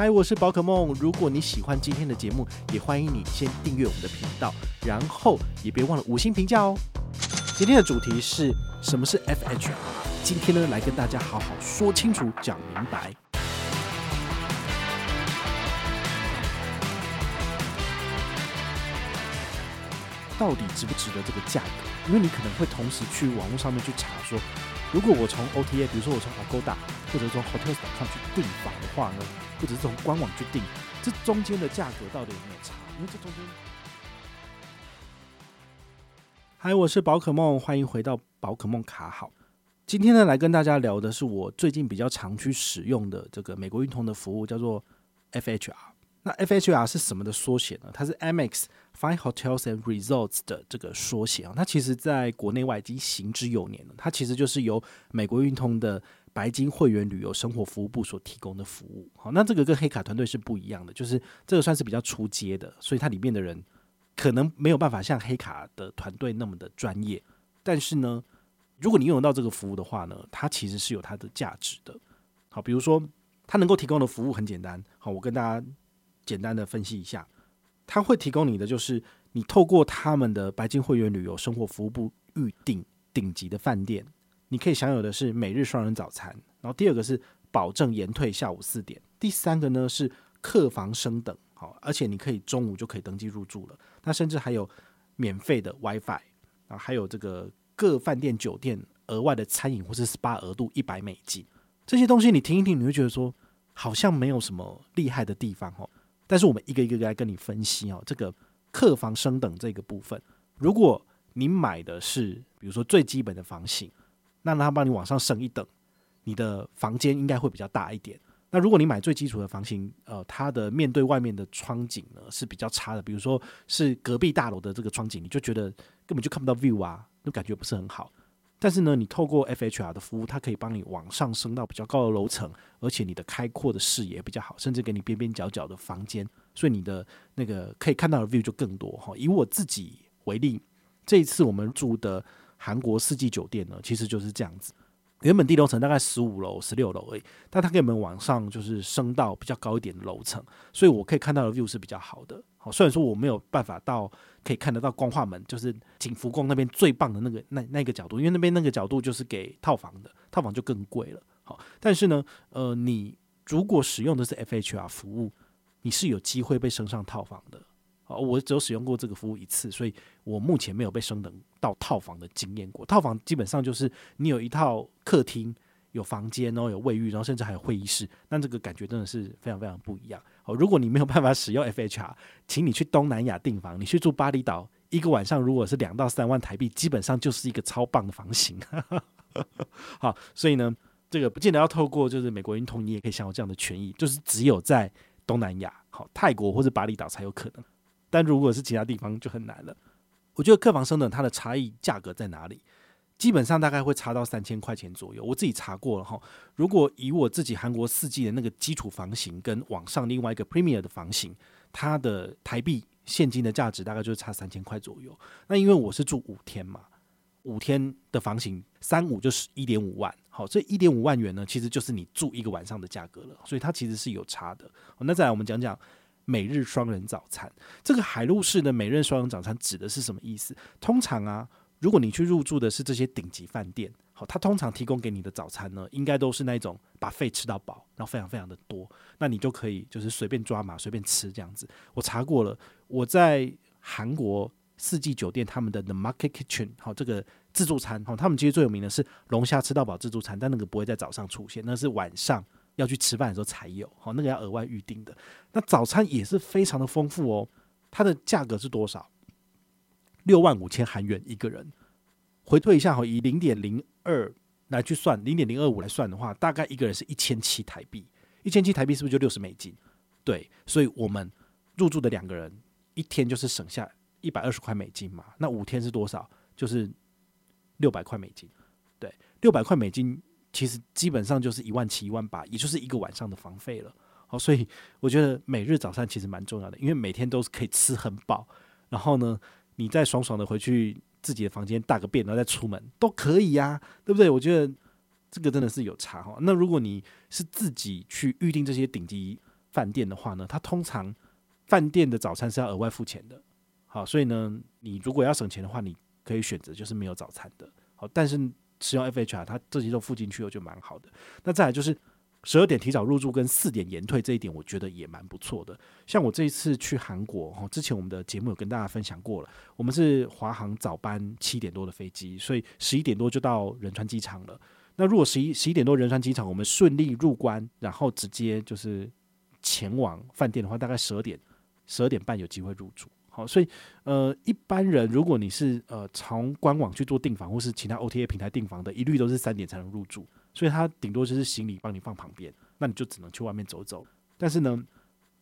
嗨，我是宝可梦。如果你喜欢今天的节目，也欢迎你先订阅我们的频道，然后也别忘了五星评价哦。今天的主题是什么是 FHR？今天呢，来跟大家好好说清楚、讲明白。到底值不值得这个价格？因为你可能会同时去网络上面去查说，如果我从 OTA，比如说我从 Agoda 或者从 Hotels.com 去订房的话呢，或者是从官网去订，这中间的价格到底有没有差？因为这中间……嗨，我是宝可梦，欢迎回到宝可梦卡好。今天呢，来跟大家聊的是我最近比较常去使用的这个美国运通的服务，叫做 FHR。那 FHR 是什么的缩写呢？它是 Amex Fine Hotels and Resorts 的这个缩写啊。它其实在国内外已经行之有年了。它其实就是由美国运通的白金会员旅游生活服务部所提供的服务。好，那这个跟黑卡团队是不一样的，就是这个算是比较出街的，所以它里面的人可能没有办法像黑卡的团队那么的专业。但是呢，如果你用得到这个服务的话呢，它其实是有它的价值的。好，比如说它能够提供的服务很简单。好，我跟大家。简单的分析一下，他会提供你的就是你透过他们的白金会员旅游生活服务部预订顶级的饭店，你可以享有的是每日双人早餐，然后第二个是保证延退下午四点，第三个呢是客房升等，好，而且你可以中午就可以登记入住了，那甚至还有免费的 WiFi 啊，还有这个各饭店酒店额外的餐饮或是 SPA 额度一百美金，这些东西你听一听，你会觉得说好像没有什么厉害的地方哦。但是我们一个一个来跟你分析哦，这个客房升等这个部分，如果你买的是比如说最基本的房型，那他帮你往上升一等，你的房间应该会比较大一点。那如果你买最基础的房型，呃，它的面对外面的窗景呢是比较差的，比如说是隔壁大楼的这个窗景，你就觉得根本就看不到 view 啊，就感觉不是很好。但是呢，你透过 FHR 的服务，它可以帮你往上升到比较高的楼层，而且你的开阔的视野比较好，甚至给你边边角角的房间，所以你的那个可以看到的 view 就更多哈。以我自己为例，这一次我们住的韩国四季酒店呢，其实就是这样子。原本地楼层大概十五楼、十六楼而已，但它给我们往上就是升到比较高一点的楼层，所以我可以看到的 view 是比较好的。好，虽然说我没有办法到可以看得到光化门，就是景福宫那边最棒的那个那那个角度，因为那边那个角度就是给套房的，套房就更贵了。好，但是呢，呃，你如果使用的是 FHR 服务，你是有机会被升上套房的。哦，我只有使用过这个服务一次，所以我目前没有被升等到套房的经验过。套房基本上就是你有一套客厅。有房间哦，有卫浴，然后甚至还有会议室，那这个感觉真的是非常非常不一样。哦，如果你没有办法使用 FHR，请你去东南亚订房，你去住巴厘岛，一个晚上如果是两到三万台币，基本上就是一个超棒的房型。好，所以呢，这个不见得要透过就是美国运通，你也可以享有这样的权益，就是只有在东南亚，好，泰国或者巴厘岛才有可能，但如果是其他地方就很难了。我觉得客房升等它的差异价格在哪里？基本上大概会差到三千块钱左右，我自己查过了哈。如果以我自己韩国四季的那个基础房型跟网上另外一个 Premier 的房型，它的台币现金的价值大概就是差三千块左右。那因为我是住五天嘛，五天的房型三五就是一点五万，好，这一点五万元呢，其实就是你住一个晚上的价格了，所以它其实是有差的。那再来我们讲讲每日双人早餐，这个海陆式的每日双人早餐指的是什么意思？通常啊。如果你去入住的是这些顶级饭店，好，它通常提供给你的早餐呢，应该都是那种 buffet 吃到饱，然后非常非常的多，那你就可以就是随便抓嘛，随便吃这样子。我查过了，我在韩国四季酒店他们的 The Market Kitchen 好，这个自助餐好，他们其实最有名的是龙虾吃到饱自助餐，但那个不会在早上出现，那是晚上要去吃饭的时候才有，好，那个要额外预定的。那早餐也是非常的丰富哦，它的价格是多少？六万五千韩元一个人，回退一下哈，以零点零二来去算，零点零二五来算的话，大概一个人是一千七台币，一千七台币是不是就六十美金？对，所以我们入住的两个人一天就是省下一百二十块美金嘛，那五天是多少？就是六百块美金。对，六百块美金其实基本上就是一万七、一万八，也就是一个晚上的房费了。好，所以我觉得每日早餐其实蛮重要的，因为每天都是可以吃很饱，然后呢，你再爽爽的回去自己的房间大个便，然后再出门都可以呀，对不对？我觉得这个真的是有差哈。那如果你是自己去预定这些顶级饭店的话呢，它通常饭店的早餐是要额外付钱的。好，所以呢，你如果要省钱的话，你可以选择就是没有早餐的。好，但是使用 FHR，它这些都附进去了就蛮好的。那再来就是。十二点提早入住跟四点延退这一点，我觉得也蛮不错的。像我这一次去韩国，哈，之前我们的节目有跟大家分享过了。我们是华航早班七点多的飞机，所以十一点多就到仁川机场了。那如果十一十一点多仁川机场，我们顺利入关，然后直接就是前往饭店的话，大概十二点十二点半有机会入住。好，所以呃，一般人如果你是呃从官网去做订房，或是其他 OTA 平台订房的，一律都是三点才能入住。所以他顶多就是行李帮你放旁边，那你就只能去外面走走。但是呢，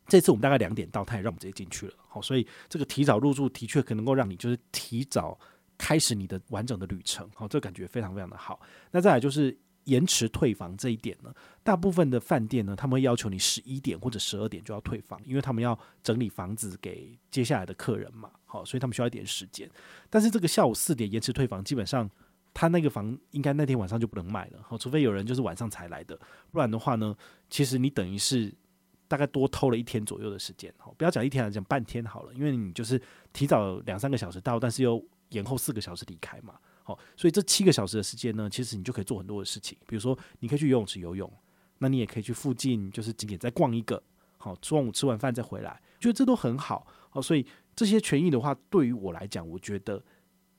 这次我们大概两点到，他也让我们直接进去了。好，所以这个提早入住的确可能够让你就是提早开始你的完整的旅程。好，这感觉非常非常的好。那再来就是延迟退房这一点呢，大部分的饭店呢，他们会要求你十一点或者十二点就要退房，因为他们要整理房子给接下来的客人嘛。好，所以他们需要一点时间。但是这个下午四点延迟退房，基本上。他那个房应该那天晚上就不能卖了，好，除非有人就是晚上才来的，不然的话呢，其实你等于是大概多偷了一天左右的时间，好，不要讲一天，讲半天好了，因为你就是提早两三个小时到，但是又延后四个小时离开嘛，好，所以这七个小时的时间呢，其实你就可以做很多的事情，比如说你可以去游泳池游泳，那你也可以去附近就是景点再逛一个，好，中午吃完饭再回来，觉得这都很好，好，所以这些权益的话，对于我来讲，我觉得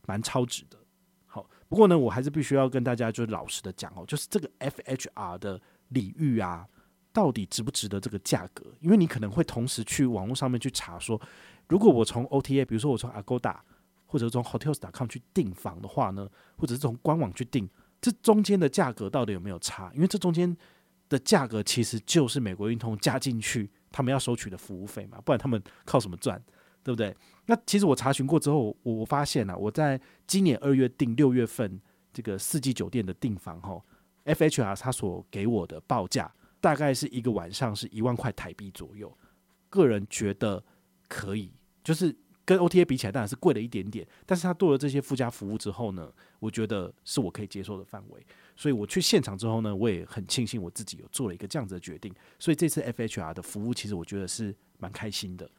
蛮超值的。好不过呢，我还是必须要跟大家就老实的讲哦，就是这个 FHR 的礼遇啊，到底值不值得这个价格？因为你可能会同时去网络上面去查说，如果我从 OTA，比如说我从 Agoda 或者从 Hotels.com 去订房的话呢，或者是从官网去订，这中间的价格到底有没有差？因为这中间的价格其实就是美国运通加进去他们要收取的服务费嘛，不然他们靠什么赚？对不对？那其实我查询过之后，我发现啊，我在今年二月订六月份这个四季酒店的订房后，FHR 他所给我的报价大概是一个晚上是一万块台币左右。个人觉得可以，就是跟 OTA 比起来当然是贵了一点点，但是他多了这些附加服务之后呢，我觉得是我可以接受的范围。所以我去现场之后呢，我也很庆幸我自己有做了一个这样子的决定。所以这次 FHR 的服务其实我觉得是蛮开心的。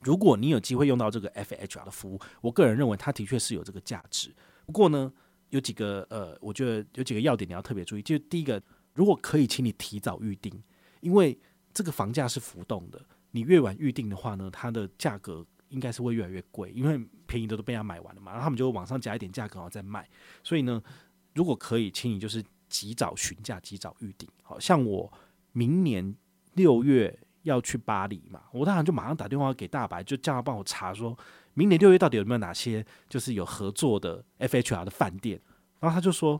如果你有机会用到这个 FHR 的服务，我个人认为它的确是有这个价值。不过呢，有几个呃，我觉得有几个要点你要特别注意。就第一个，如果可以，请你提早预定，因为这个房价是浮动的。你越晚预定的话呢，它的价格应该是会越来越贵，因为便宜的都被他买完了嘛，然后他们就往上加一点价格然后再卖。所以呢，如果可以，请你就是及早询价，及早预定。好像我明年六月。要去巴黎嘛，我当然就马上打电话给大白，就叫他帮我查，说明年六月到底有没有哪些就是有合作的 FHR 的饭店。然后他就说，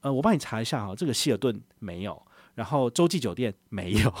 呃，我帮你查一下哈，这个希尔顿没有，然后洲际酒店没有，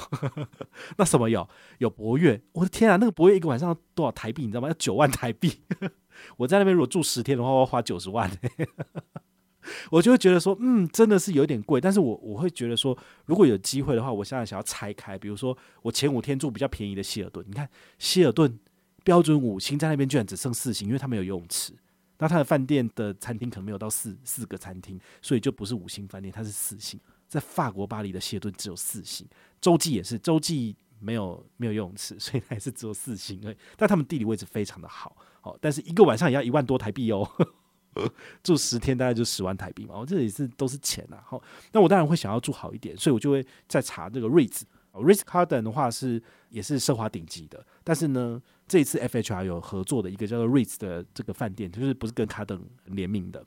那什么有？有博悦。我的天啊，那个博悦一个晚上多少台币？你知道吗？要九万台币。我在那边如果住十天的话，我要花九十万。我就会觉得说，嗯，真的是有点贵。但是我我会觉得说，如果有机会的话，我现在想要拆开，比如说我前五天住比较便宜的希尔顿，你看希尔顿标准五星在那边居然只剩四星，因为它没有游泳池。那它的饭店的餐厅可能没有到四四个餐厅，所以就不是五星饭店，它是四星。在法国巴黎的希尔顿只有四星，洲际也是洲际没有没有游泳池，所以还是只有四星而已。但他们地理位置非常的好，好，但是一个晚上也要一万多台币哦。住十天大概就十万台币嘛，我这里是都是钱呐。好，那我当然会想要住好一点，所以我就会再查这个 Ritz。Ritz Carlton 的话是也是奢华顶级的，但是呢，这一次 FHR 有合作的一个叫做 Ritz 的这个饭店，就是不是跟卡登联名的。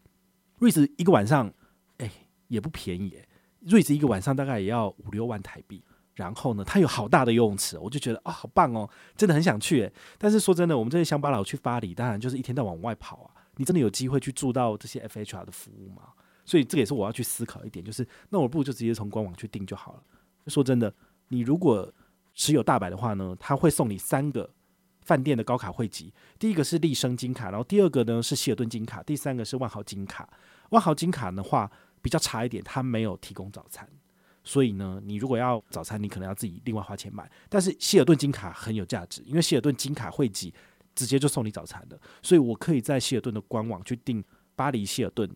Ritz 一个晚上，哎、也不便宜瑞士一个晚上大概也要五六万台币，然后呢，它有好大的游泳池，我就觉得啊，好棒哦，真的很想去。但是说真的，我们这些乡巴佬去巴黎，当然就是一天到晚往外跑啊。你真的有机会去住到这些 FHR 的服务吗？所以这个也是我要去思考一点，就是那我不如就直接从官网去订就好了。说真的，你如果持有大白的话呢，他会送你三个饭店的高卡会籍，第一个是丽笙金卡，然后第二个呢是希尔顿金卡，第三个是万豪金卡。万豪金卡的话比较差一点，它没有提供早餐，所以呢，你如果要早餐，你可能要自己另外花钱买。但是希尔顿金卡很有价值，因为希尔顿金卡会籍。直接就送你早餐的，所以我可以在希尔顿的官网去订巴黎希尔顿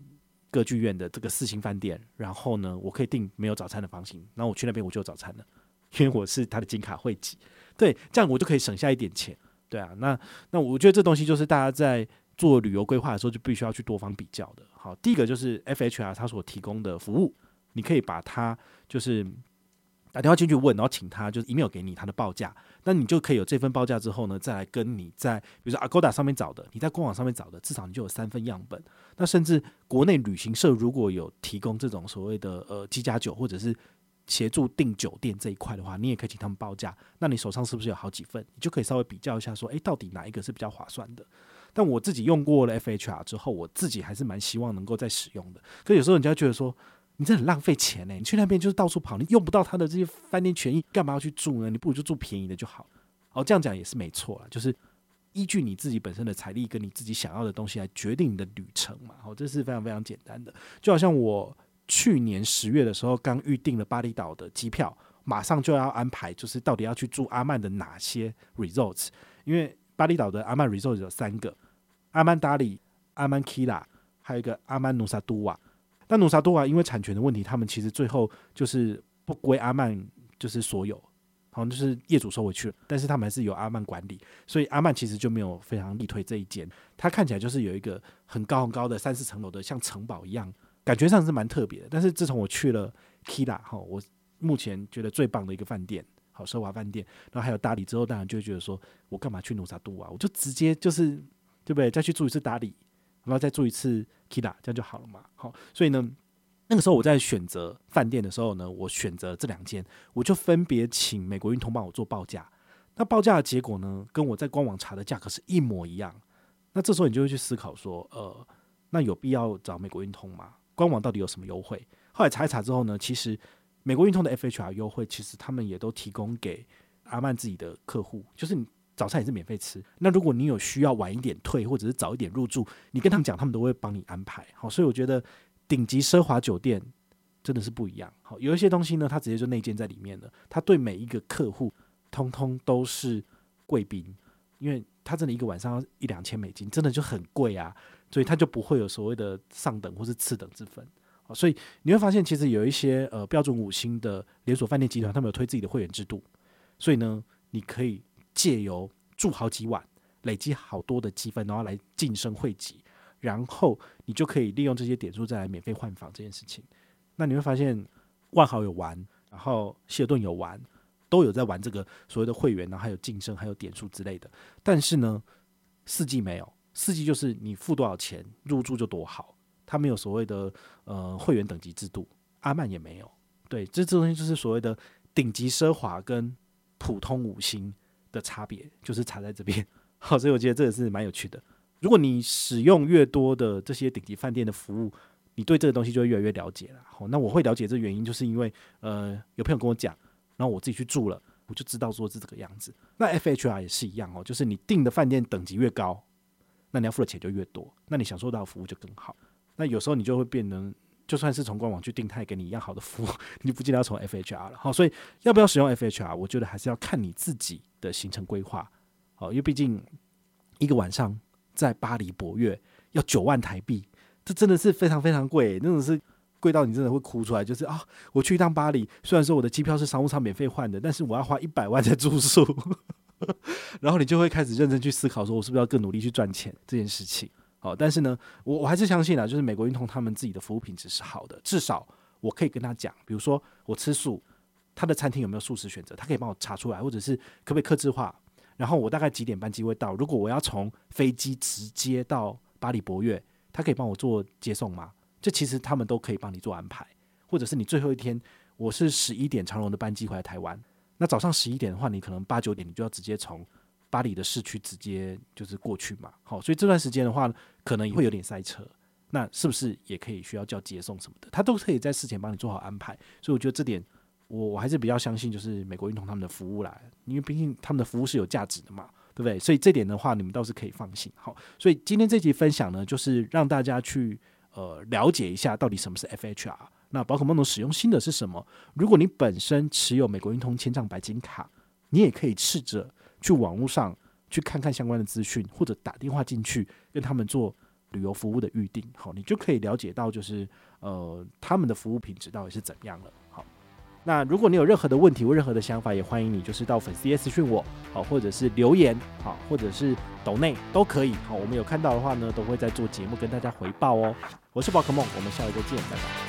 歌剧院的这个四星饭店，然后呢，我可以订没有早餐的房型，然后我去那边我就有早餐了，因为我是他的金卡会籍。对，这样我就可以省下一点钱。对啊，那那我觉得这东西就是大家在做旅游规划的时候就必须要去多方比较的。好，第一个就是 FHR 它所提供的服务，你可以把它就是打电话进去问，然后请他就是 email 给你他的报价，那你就可以有这份报价之后呢，再来跟你在比如说 Agoda 上面找的，你在官网上面找的，至少你就有三份样本。那甚至国内旅行社如果有提供这种所谓的呃机加酒或者是协助订酒店这一块的话，你也可以请他们报价。那你手上是不是有好几份？你就可以稍微比较一下，说，诶，到底哪一个是比较划算的？但我自己用过了 FHR 之后，我自己还是蛮希望能够再使用的。可有时候人家觉得说，你这很浪费钱呢，你去那边就是到处跑，你用不到他的这些饭店权益，干嘛要去住呢？你不如就住便宜的就好。哦，这样讲也是没错啦，就是依据你自己本身的财力跟你自己想要的东西来决定你的旅程嘛。哦，这是非常非常简单的，就好像我。去年十月的时候，刚预定了巴厘岛的机票，马上就要安排，就是到底要去住阿曼的哪些 resorts？因为巴厘岛的阿曼 resorts 有三个：阿曼达里、阿曼 Kila，还有一个阿曼努萨都瓦。但努萨都瓦因为产权的问题，他们其实最后就是不归阿曼，就是所有，好像就是业主收回去了。但是他们还是由阿曼管理，所以阿曼其实就没有非常力推这一间。它看起来就是有一个很高很高的三四层楼的，像城堡一样。感觉上是蛮特别的，但是自从我去了 Kila 哈，我目前觉得最棒的一个饭店，好奢华饭店，然后还有大理之后，当然就会觉得说，我干嘛去努萨杜啊？我就直接就是对不对？再去住一次大理，然后再住一次 Kila，这样就好了嘛。好，所以呢，那个时候我在选择饭店的时候呢，我选择这两间，我就分别请美国运通帮我做报价。那报价的结果呢，跟我在官网查的价格是一模一样。那这时候你就会去思考说，呃，那有必要找美国运通吗？官网到底有什么优惠？后来查一查之后呢，其实美国运通的 FHR 优惠，其实他们也都提供给阿曼自己的客户，就是你早餐也是免费吃。那如果你有需要晚一点退，或者是早一点入住，你跟他们讲，他们都会帮你安排。好，所以我觉得顶级奢华酒店真的是不一样。好，有一些东西呢，它直接就内建在里面了，它对每一个客户通通都是贵宾，因为它真的一个晚上要一两千美金，真的就很贵啊。所以它就不会有所谓的上等或是次等之分，所以你会发现，其实有一些呃标准五星的连锁饭店集团，他们有推自己的会员制度，所以呢，你可以借由住好几晚，累积好多的积分，然后来晋升会籍，然后你就可以利用这些点数再来免费换房这件事情。那你会发现，万豪有玩，然后希尔顿有玩，都有在玩这个所谓的会员，然后还有晋升，还有点数之类的。但是呢，四季没有。四季就是你付多少钱入住就多好，它没有所谓的呃会员等级制度，阿曼也没有。对，这这东西就是所谓的顶级奢华跟普通五星的差别，就是差在这边。好，所以我觉得这个是蛮有趣的。如果你使用越多的这些顶级饭店的服务，你对这个东西就会越来越了解了。好，那我会了解这原因，就是因为呃有朋友跟我讲，然后我自己去住了，我就知道说是这个样子。那 FHR 也是一样哦，就是你订的饭店等级越高。那你要付的钱就越多，那你享受到的服务就更好。那有时候你就会变成，就算是从官网去订，他也给你一样好的服务，你不记得要从 FHR 了。好，所以要不要使用 FHR，我觉得还是要看你自己的行程规划。好，因为毕竟一个晚上在巴黎博悦要九万台币，这真的是非常非常贵，那种是贵到你真的会哭出来。就是啊，我去一趟巴黎，虽然说我的机票是商务舱免费换的，但是我要花一百万在住宿。然后你就会开始认真去思考，说我是不是要更努力去赚钱这件事情。好，但是呢，我我还是相信啊，就是美国运通他们自己的服务品质是好的，至少我可以跟他讲，比如说我吃素，他的餐厅有没有素食选择，他可以帮我查出来，或者是可不可以克制化。然后我大概几点班机会到？如果我要从飞机直接到巴黎博越，他可以帮我做接送吗？这其实他们都可以帮你做安排，或者是你最后一天我是十一点长荣的班机回来台湾。那早上十一点的话，你可能八九点你就要直接从巴黎的市区直接就是过去嘛。好，所以这段时间的话，可能也会有点塞车。那是不是也可以需要叫接送什么的？他都可以在事前帮你做好安排。所以我觉得这点，我我还是比较相信，就是美国运通他们的服务啦，因为毕竟他们的服务是有价值的嘛，对不对？所以这点的话，你们倒是可以放心。好，所以今天这集分享呢，就是让大家去呃了解一下到底什么是 FHR。那宝可梦的使用心得是什么？如果你本身持有美国运通千帐白金卡，你也可以试着去网络上去看看相关的资讯，或者打电话进去跟他们做旅游服务的预定。好，你就可以了解到就是呃他们的服务品质到底是怎样了。好，那如果你有任何的问题或任何的想法，也欢迎你就是到粉丝页私讯我，好，或者是留言，好，或者是抖内都可以，好，我们有看到的话呢，都会在做节目跟大家回报哦。我是宝可梦，我们下一个见，拜拜。